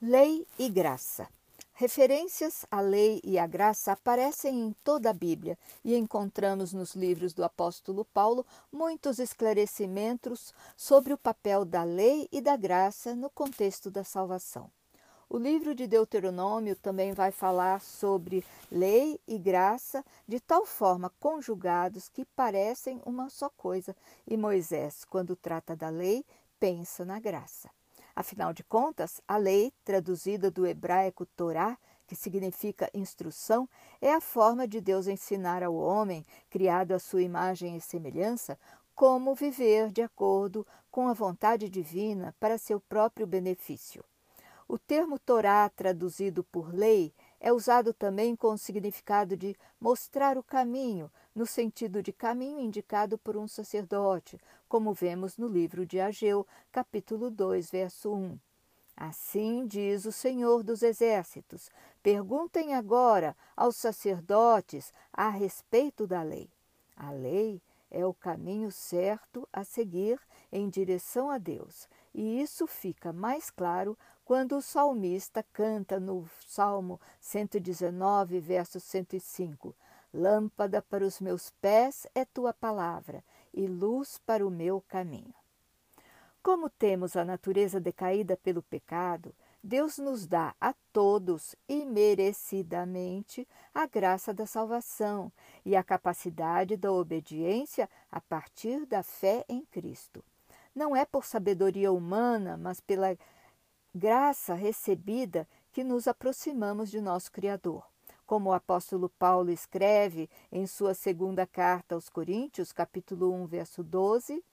Lei e graça. Referências à lei e à graça aparecem em toda a Bíblia e encontramos nos livros do apóstolo Paulo muitos esclarecimentos sobre o papel da lei e da graça no contexto da salvação. O livro de Deuteronômio também vai falar sobre lei e graça de tal forma conjugados que parecem uma só coisa, e Moisés, quando trata da lei, pensa na graça. Afinal de contas, a lei, traduzida do hebraico Torá, que significa instrução, é a forma de Deus ensinar ao homem, criado à sua imagem e semelhança, como viver de acordo com a vontade divina para seu próprio benefício. O termo Torá, traduzido por lei, é usado também com o significado de mostrar o caminho, no sentido de caminho indicado por um sacerdote, como vemos no livro de Ageu, capítulo 2, verso 1. Assim diz o Senhor dos Exércitos: perguntem agora aos sacerdotes a respeito da lei. A lei é o caminho certo a seguir em direção a Deus, e isso fica mais claro quando o salmista canta no Salmo 119, verso 105: Lâmpada para os meus pés é tua palavra e luz para o meu caminho. Como temos a natureza decaída pelo pecado, Deus nos dá a todos imerecidamente a graça da salvação e a capacidade da obediência a partir da fé em Cristo. Não é por sabedoria humana, mas pela graça recebida que nos aproximamos de nosso Criador. Como o apóstolo Paulo escreve em sua segunda carta aos Coríntios, capítulo 1, verso 12,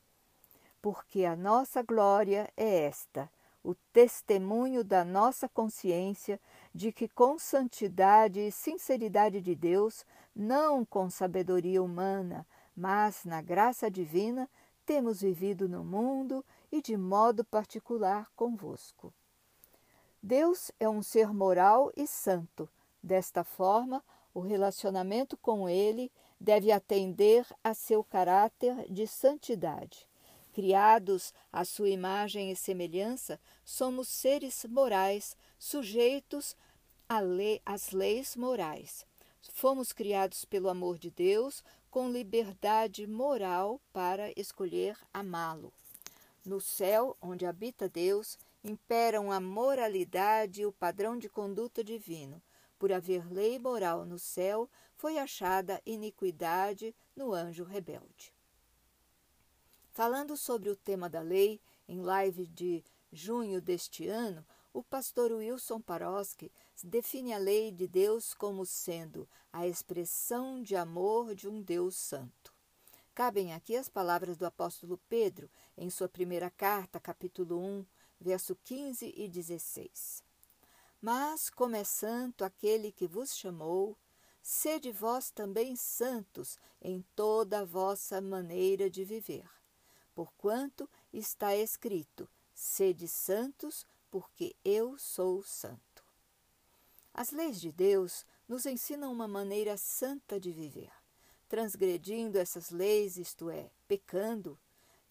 porque a nossa glória é esta, o testemunho da nossa consciência de que com santidade e sinceridade de Deus, não com sabedoria humana, mas na graça divina, temos vivido no mundo e de modo particular convosco. Deus é um ser moral e santo. Desta forma, o relacionamento com Ele deve atender a seu caráter de santidade. Criados à sua imagem e semelhança, somos seres morais, sujeitos às leis morais. Fomos criados pelo amor de Deus com liberdade moral para escolher amá-lo. No céu, onde habita Deus, imperam a moralidade e o padrão de conduta divino. Por haver lei moral no céu, foi achada iniquidade no anjo rebelde. Falando sobre o tema da lei, em live de junho deste ano, o pastor Wilson Paroski define a lei de Deus como sendo a expressão de amor de um Deus santo. Cabem aqui as palavras do apóstolo Pedro em sua primeira carta, capítulo 1, verso 15 e 16. Mas, como é santo aquele que vos chamou, sede vós também santos em toda a vossa maneira de viver. Porquanto está escrito: sede santos, porque eu sou santo. As leis de Deus nos ensinam uma maneira santa de viver. Transgredindo essas leis, isto é, pecando,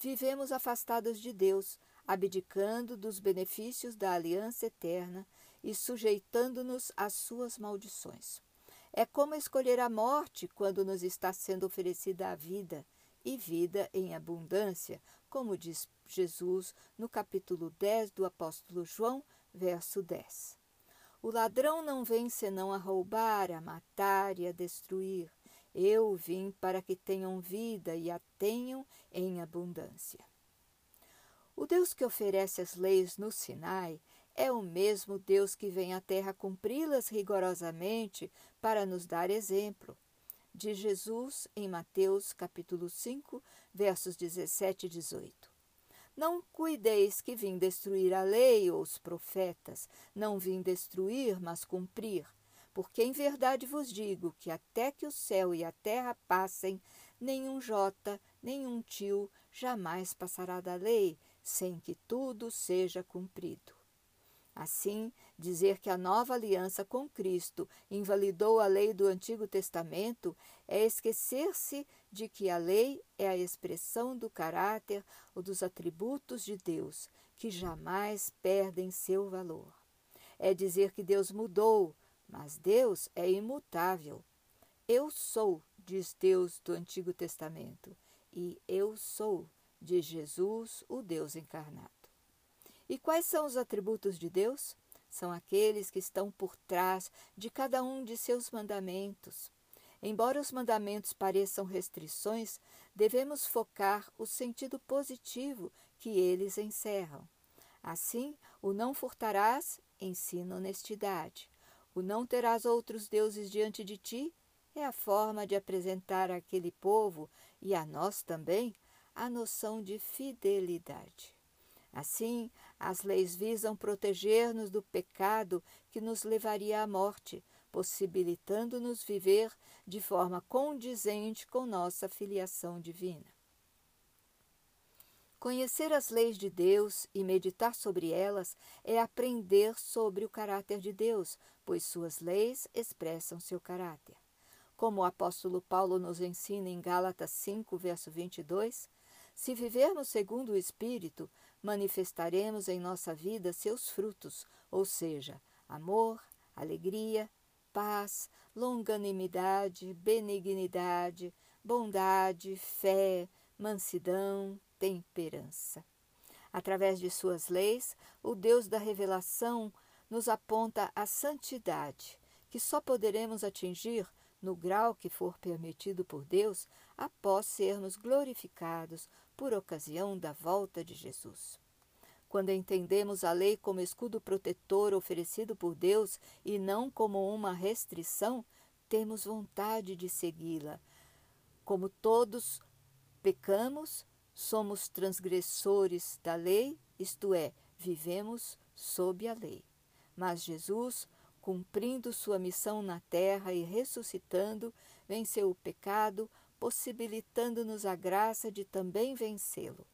vivemos afastados de Deus, abdicando dos benefícios da aliança eterna e sujeitando-nos às suas maldições. É como escolher a morte quando nos está sendo oferecida a vida, e vida em abundância, como diz Jesus no capítulo 10 do apóstolo João, verso 10. O ladrão não vem senão a roubar, a matar e a destruir. Eu vim para que tenham vida e a tenham em abundância. O Deus que oferece as leis no Sinai é o mesmo Deus que vem à terra cumpri-las rigorosamente para nos dar exemplo. De Jesus em Mateus capítulo 5, versos 17 e 18. Não cuideis que vim destruir a lei ou os profetas, não vim destruir, mas cumprir. Porque em verdade vos digo que até que o céu e a terra passem, nenhum jota, nenhum tio jamais passará da lei, sem que tudo seja cumprido. Assim, Dizer que a nova aliança com Cristo invalidou a lei do Antigo Testamento é esquecer-se de que a lei é a expressão do caráter ou dos atributos de Deus, que jamais perdem seu valor. É dizer que Deus mudou, mas Deus é imutável. Eu sou, diz Deus do Antigo Testamento, e eu sou, de Jesus, o Deus encarnado. E quais são os atributos de Deus? são aqueles que estão por trás de cada um de seus mandamentos. Embora os mandamentos pareçam restrições, devemos focar o sentido positivo que eles encerram. Assim, o não furtarás ensina honestidade. O não terás outros deuses diante de ti é a forma de apresentar àquele povo e a nós também a noção de fidelidade. Assim, as leis visam proteger-nos do pecado que nos levaria à morte, possibilitando-nos viver de forma condizente com nossa filiação divina. Conhecer as leis de Deus e meditar sobre elas é aprender sobre o caráter de Deus, pois suas leis expressam seu caráter. Como o apóstolo Paulo nos ensina em Gálatas 5, verso 22, se vivermos segundo o Espírito, manifestaremos em nossa vida seus frutos, ou seja, amor, alegria, paz, longanimidade, benignidade, bondade, fé, mansidão, temperança. Através de suas leis, o Deus da revelação nos aponta a santidade, que só poderemos atingir no grau que for permitido por Deus após sermos glorificados por ocasião da volta de Jesus. Quando entendemos a lei como escudo protetor oferecido por Deus e não como uma restrição, temos vontade de segui-la. Como todos pecamos, somos transgressores da lei, isto é, vivemos sob a lei. Mas Jesus, cumprindo sua missão na terra e ressuscitando, venceu o pecado, possibilitando-nos a graça de também vencê-lo.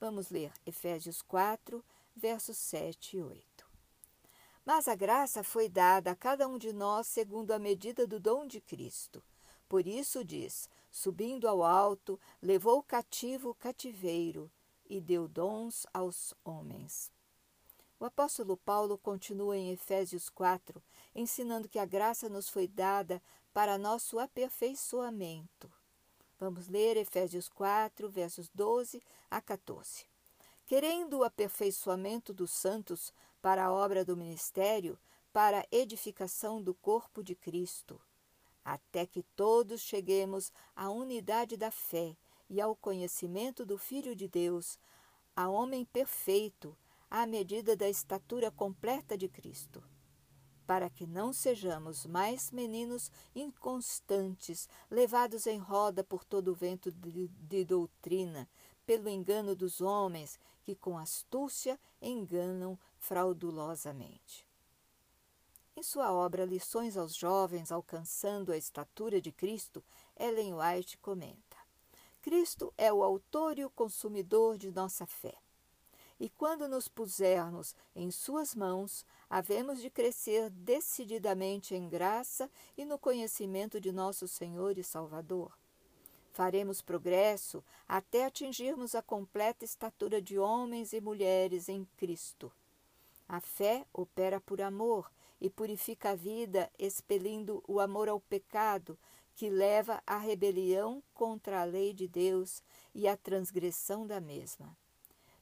Vamos ler Efésios 4, versos 7 e 8. Mas a graça foi dada a cada um de nós segundo a medida do dom de Cristo. Por isso diz: subindo ao alto, levou cativo o cativeiro e deu dons aos homens. O apóstolo Paulo continua em Efésios 4, ensinando que a graça nos foi dada para nosso aperfeiçoamento. Vamos ler Efésios 4, versos 12 a 14. Querendo o aperfeiçoamento dos santos para a obra do ministério, para a edificação do corpo de Cristo, até que todos cheguemos à unidade da fé e ao conhecimento do Filho de Deus, a homem perfeito, à medida da estatura completa de Cristo para que não sejamos mais meninos inconstantes, levados em roda por todo o vento de, de doutrina, pelo engano dos homens que com astúcia enganam fraudulosamente. Em sua obra Lições aos Jovens Alcançando a Estatura de Cristo, Ellen White comenta: Cristo é o autor e o consumidor de nossa fé. E quando nos pusermos em Suas mãos, havemos de crescer decididamente em graça e no conhecimento de nosso Senhor e Salvador. Faremos progresso até atingirmos a completa estatura de homens e mulheres em Cristo. A fé opera por amor e purifica a vida, expelindo o amor ao pecado, que leva à rebelião contra a lei de Deus e à transgressão da mesma.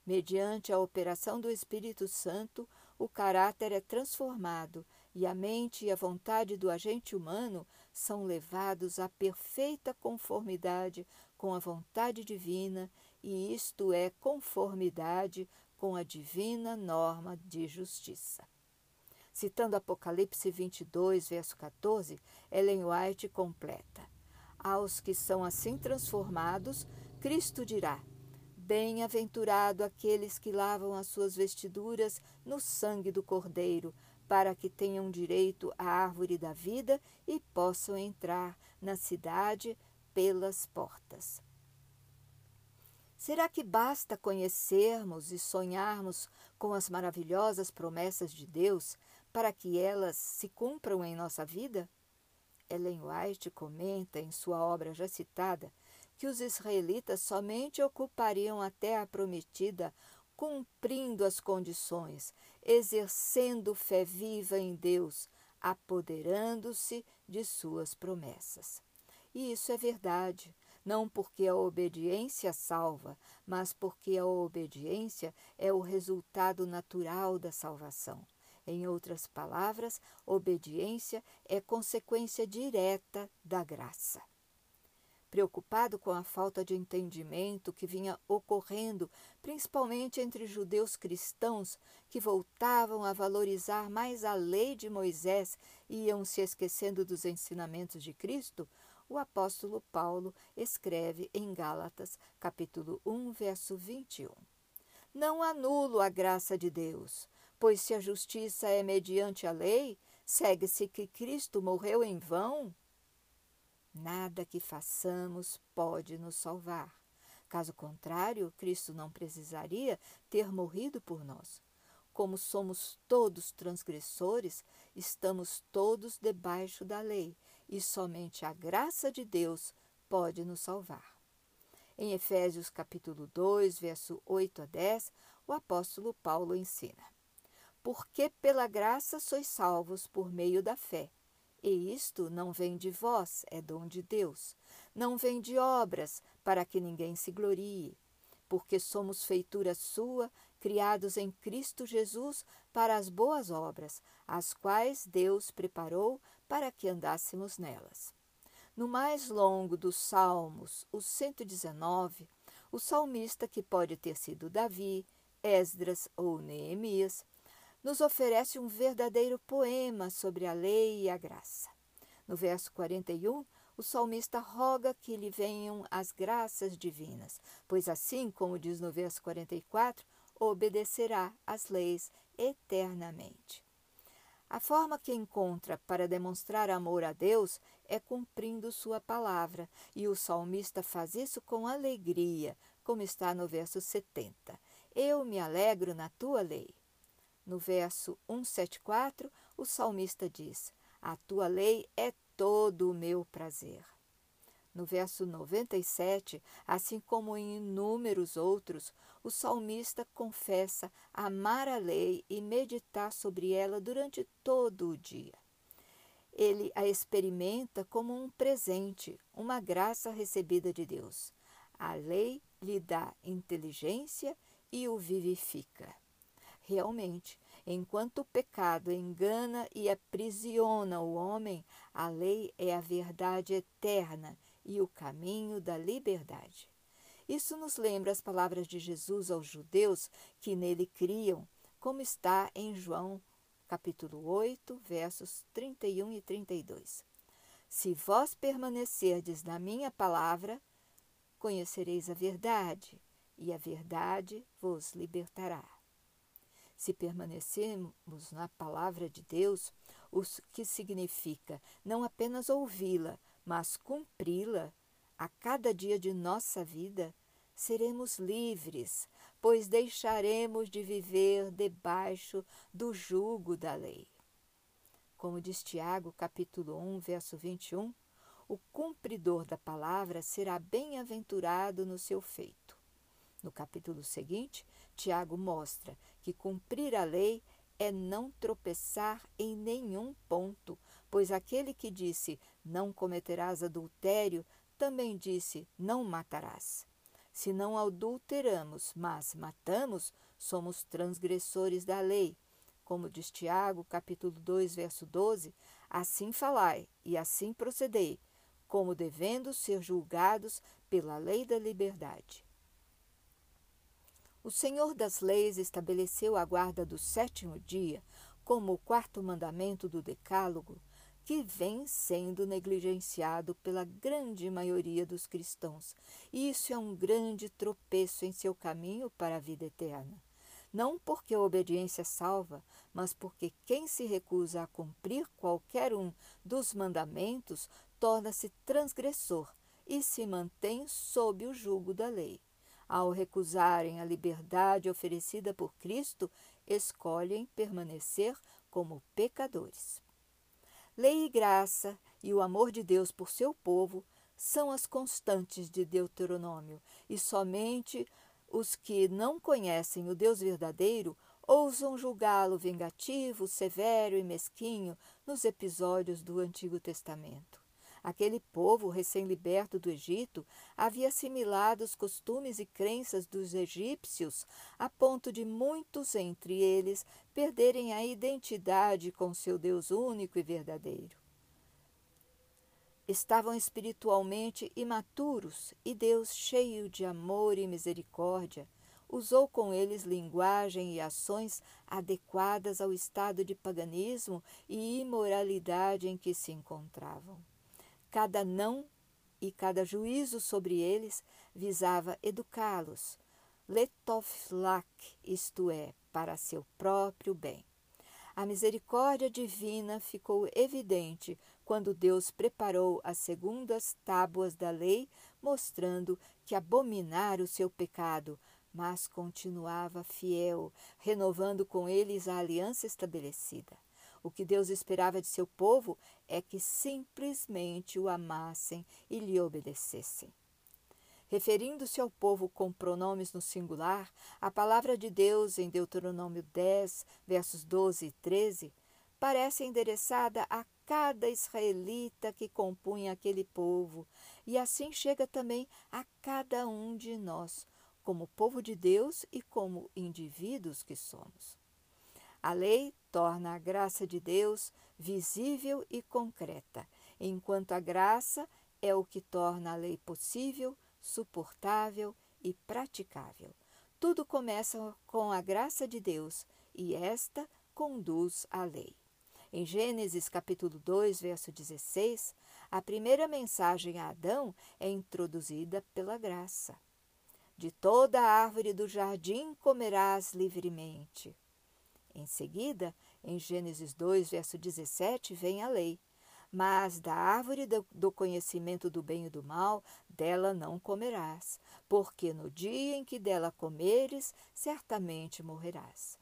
Mediante a operação do Espírito Santo, o caráter é transformado e a mente e a vontade do agente humano são levados à perfeita conformidade com a vontade divina, e isto é conformidade com a divina norma de justiça. Citando Apocalipse 22, verso 14, Ellen White completa: Aos que são assim transformados, Cristo dirá: Bem-aventurado aqueles que lavam as suas vestiduras no sangue do Cordeiro, para que tenham direito à árvore da vida e possam entrar na cidade pelas portas. Será que basta conhecermos e sonharmos com as maravilhosas promessas de Deus para que elas se cumpram em nossa vida? Ellen White comenta em sua obra já citada que os israelitas somente ocupariam a terra prometida cumprindo as condições, exercendo fé viva em Deus, apoderando-se de suas promessas. E isso é verdade, não porque a obediência salva, mas porque a obediência é o resultado natural da salvação. Em outras palavras, obediência é consequência direta da graça. Preocupado com a falta de entendimento que vinha ocorrendo, principalmente entre judeus cristãos que voltavam a valorizar mais a lei de Moisés e iam se esquecendo dos ensinamentos de Cristo, o apóstolo Paulo escreve em Gálatas, capítulo 1, verso 21. Não anulo a graça de Deus, Pois se a justiça é mediante a lei, segue-se que Cristo morreu em vão? Nada que façamos pode nos salvar. Caso contrário, Cristo não precisaria ter morrido por nós. Como somos todos transgressores, estamos todos debaixo da lei, e somente a graça de Deus pode nos salvar. Em Efésios capítulo 2, verso 8 a 10, o apóstolo Paulo ensina: porque pela graça sois salvos por meio da fé. E isto não vem de vós, é dom de Deus. Não vem de obras, para que ninguém se glorie. Porque somos feitura sua, criados em Cristo Jesus para as boas obras, as quais Deus preparou para que andássemos nelas. No mais longo dos Salmos, o 119, o salmista, que pode ter sido Davi, Esdras ou Neemias, nos oferece um verdadeiro poema sobre a lei e a graça. No verso 41, o salmista roga que lhe venham as graças divinas, pois assim, como diz no verso 44, obedecerá às leis eternamente. A forma que encontra para demonstrar amor a Deus é cumprindo sua palavra, e o salmista faz isso com alegria, como está no verso 70. Eu me alegro na tua lei. No verso 174, o salmista diz: A tua lei é todo o meu prazer. No verso 97, assim como em inúmeros outros, o salmista confessa amar a lei e meditar sobre ela durante todo o dia. Ele a experimenta como um presente, uma graça recebida de Deus. A lei lhe dá inteligência e o vivifica. Realmente, enquanto o pecado engana e aprisiona o homem, a lei é a verdade eterna e o caminho da liberdade. Isso nos lembra as palavras de Jesus aos judeus que nele criam, como está em João capítulo 8, versos 31 e 32. Se vós permanecerdes na minha palavra, conhecereis a verdade, e a verdade vos libertará. Se permanecermos na palavra de Deus, o que significa não apenas ouvi-la, mas cumpri-la a cada dia de nossa vida, seremos livres, pois deixaremos de viver debaixo do jugo da lei. Como diz Tiago, capítulo 1, verso 21, o cumpridor da palavra será bem-aventurado no seu feito. No capítulo seguinte, Tiago mostra que cumprir a lei é não tropeçar em nenhum ponto, pois aquele que disse não cometerás adultério também disse não matarás. Se não adulteramos, mas matamos, somos transgressores da lei. Como diz Tiago, capítulo 2, verso 12, assim falai e assim procedei, como devendo ser julgados pela lei da liberdade. O Senhor das Leis estabeleceu a guarda do sétimo dia como o quarto mandamento do Decálogo, que vem sendo negligenciado pela grande maioria dos cristãos. E isso é um grande tropeço em seu caminho para a vida eterna. Não porque a obediência salva, mas porque quem se recusa a cumprir qualquer um dos mandamentos torna-se transgressor e se mantém sob o jugo da lei. Ao recusarem a liberdade oferecida por Cristo, escolhem permanecer como pecadores. Lei e graça e o amor de Deus por seu povo são as constantes de Deuteronômio, e somente os que não conhecem o Deus verdadeiro ousam julgá-lo vingativo, severo e mesquinho nos episódios do Antigo Testamento. Aquele povo recém-liberto do Egito havia assimilado os costumes e crenças dos egípcios, a ponto de muitos entre eles perderem a identidade com seu Deus único e verdadeiro. Estavam espiritualmente imaturos e Deus, cheio de amor e misericórdia, usou com eles linguagem e ações adequadas ao estado de paganismo e imoralidade em que se encontravam. Cada não e cada juízo sobre eles visava educá-los, letoflak, isto é, para seu próprio bem. A misericórdia divina ficou evidente quando Deus preparou as segundas tábuas da lei, mostrando que abominar o seu pecado, mas continuava fiel, renovando com eles a aliança estabelecida. O que Deus esperava de seu povo é que simplesmente o amassem e lhe obedecessem. Referindo-se ao povo com pronomes no singular, a palavra de Deus em Deuteronômio 10, versos 12 e 13, parece endereçada a cada israelita que compunha aquele povo, e assim chega também a cada um de nós, como povo de Deus e como indivíduos que somos. A lei torna a graça de Deus visível e concreta, enquanto a graça é o que torna a lei possível, suportável e praticável. Tudo começa com a graça de Deus e esta conduz à lei. Em Gênesis capítulo 2, verso 16, a primeira mensagem a Adão é introduzida pela graça. De toda a árvore do jardim comerás livremente. Em seguida, em Gênesis 2, verso 17, vem a lei. Mas da árvore do conhecimento do bem e do mal, dela não comerás, porque no dia em que dela comeres, certamente morrerás.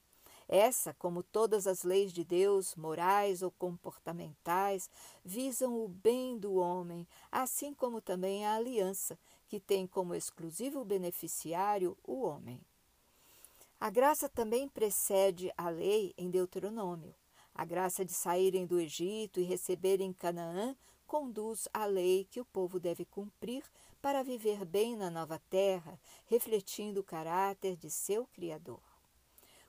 Essa, como todas as leis de Deus, morais ou comportamentais, visam o bem do homem, assim como também a aliança, que tem como exclusivo beneficiário o homem. A graça também precede a lei em Deuteronômio. A graça de saírem do Egito e receberem Canaã conduz à lei que o povo deve cumprir para viver bem na nova terra, refletindo o caráter de seu Criador.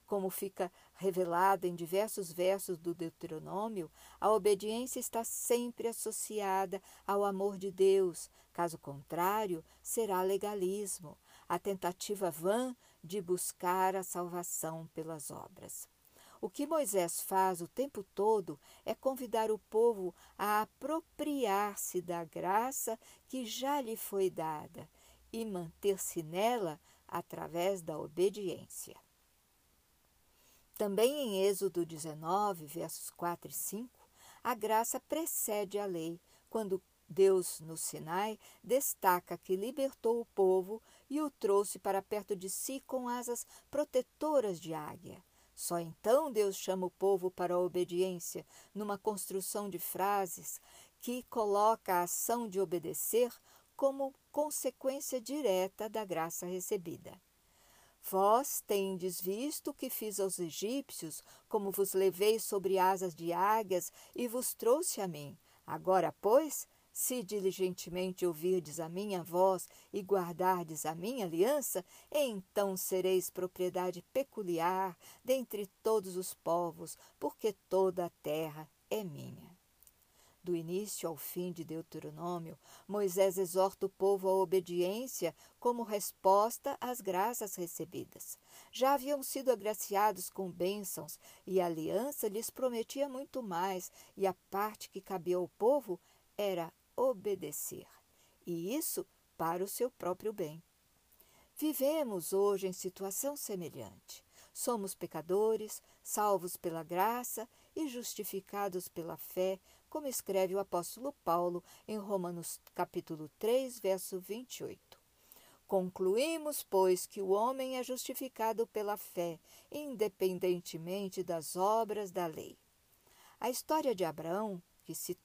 Como fica revelado em diversos versos do Deuteronômio, a obediência está sempre associada ao amor de Deus, caso contrário, será legalismo, a tentativa vã de buscar a salvação pelas obras. O que Moisés faz o tempo todo é convidar o povo a apropriar-se da graça que já lhe foi dada e manter-se nela através da obediência. Também em Êxodo 19, versos 4 e 5, a graça precede a lei, quando Deus, no Sinai, destaca que libertou o povo e o trouxe para perto de si com asas protetoras de águia. Só então Deus chama o povo para a obediência, numa construção de frases que coloca a ação de obedecer como consequência direta da graça recebida. Vós tendes visto o que fiz aos egípcios, como vos levei sobre asas de águias e vos trouxe a mim. Agora, pois, se diligentemente ouvirdes a minha voz e guardardes a minha aliança, então sereis propriedade peculiar dentre todos os povos, porque toda a terra é minha. Do início ao fim de Deuteronômio, Moisés exorta o povo à obediência como resposta às graças recebidas. Já haviam sido agraciados com bênçãos e a aliança lhes prometia muito mais, e a parte que cabia ao povo era obedecer, e isso para o seu próprio bem. Vivemos hoje em situação semelhante. Somos pecadores, salvos pela graça e justificados pela fé, como escreve o apóstolo Paulo em Romanos capítulo 3, verso 28. Concluímos, pois, que o homem é justificado pela fé, independentemente das obras da lei. A história de Abraão, que se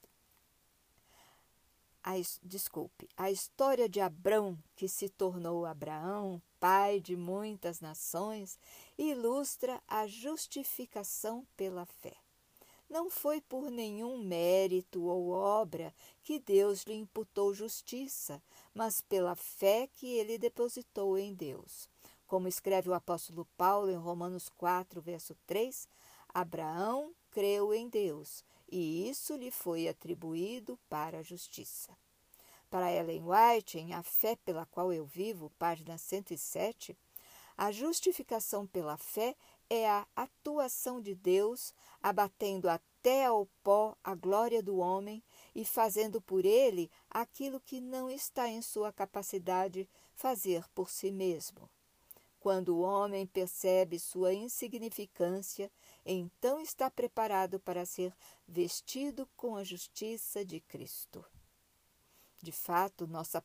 a, desculpe, a história de Abrão, que se tornou Abraão, pai de muitas nações, ilustra a justificação pela fé. Não foi por nenhum mérito ou obra que Deus lhe imputou justiça, mas pela fé que ele depositou em Deus. Como escreve o apóstolo Paulo em Romanos 4, verso 3, Abraão creu em Deus e isso lhe foi atribuído para a justiça. Para Ellen White, em A Fé pela Qual Eu Vivo, página 107, a justificação pela fé é a atuação de Deus, abatendo até ao pó a glória do homem e fazendo por ele aquilo que não está em sua capacidade fazer por si mesmo. Quando o homem percebe sua insignificância, então está preparado para ser vestido com a justiça de Cristo. De fato, nossa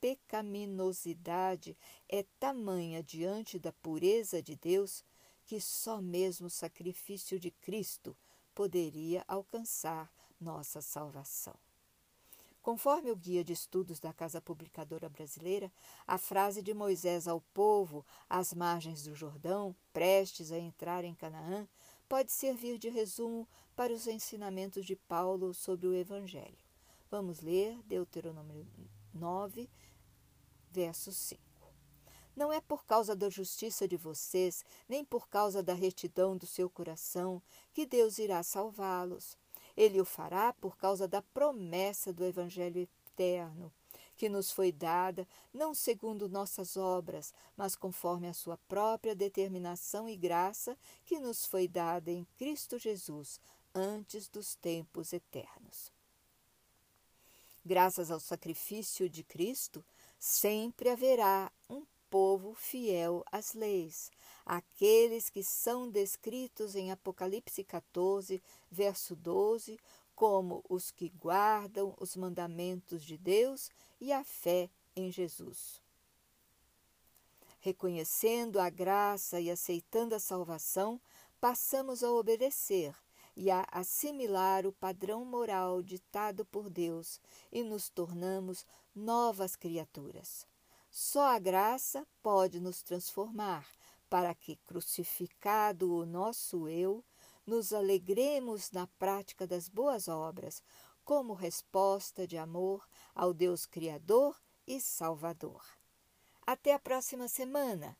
pecaminosidade é tamanha diante da pureza de Deus que só mesmo o sacrifício de Cristo poderia alcançar nossa salvação. Conforme o Guia de Estudos da Casa Publicadora Brasileira, a frase de Moisés ao povo, às margens do Jordão, prestes a entrar em Canaã, pode servir de resumo para os ensinamentos de Paulo sobre o Evangelho. Vamos ler Deuteronômio 9, verso 5. Não é por causa da justiça de vocês, nem por causa da retidão do seu coração, que Deus irá salvá-los. Ele o fará por causa da promessa do Evangelho eterno, que nos foi dada, não segundo nossas obras, mas conforme a sua própria determinação e graça, que nos foi dada em Cristo Jesus, antes dos tempos eternos. Graças ao sacrifício de Cristo, sempre haverá um povo fiel às leis, aqueles que são descritos em Apocalipse 14, verso 12, como os que guardam os mandamentos de Deus e a fé em Jesus. Reconhecendo a graça e aceitando a salvação, passamos a obedecer e a assimilar o padrão moral ditado por Deus e nos tornamos novas criaturas. Só a graça pode nos transformar, para que, crucificado o nosso eu, nos alegremos na prática das boas obras, como resposta de amor ao Deus Criador e Salvador. Até a próxima semana!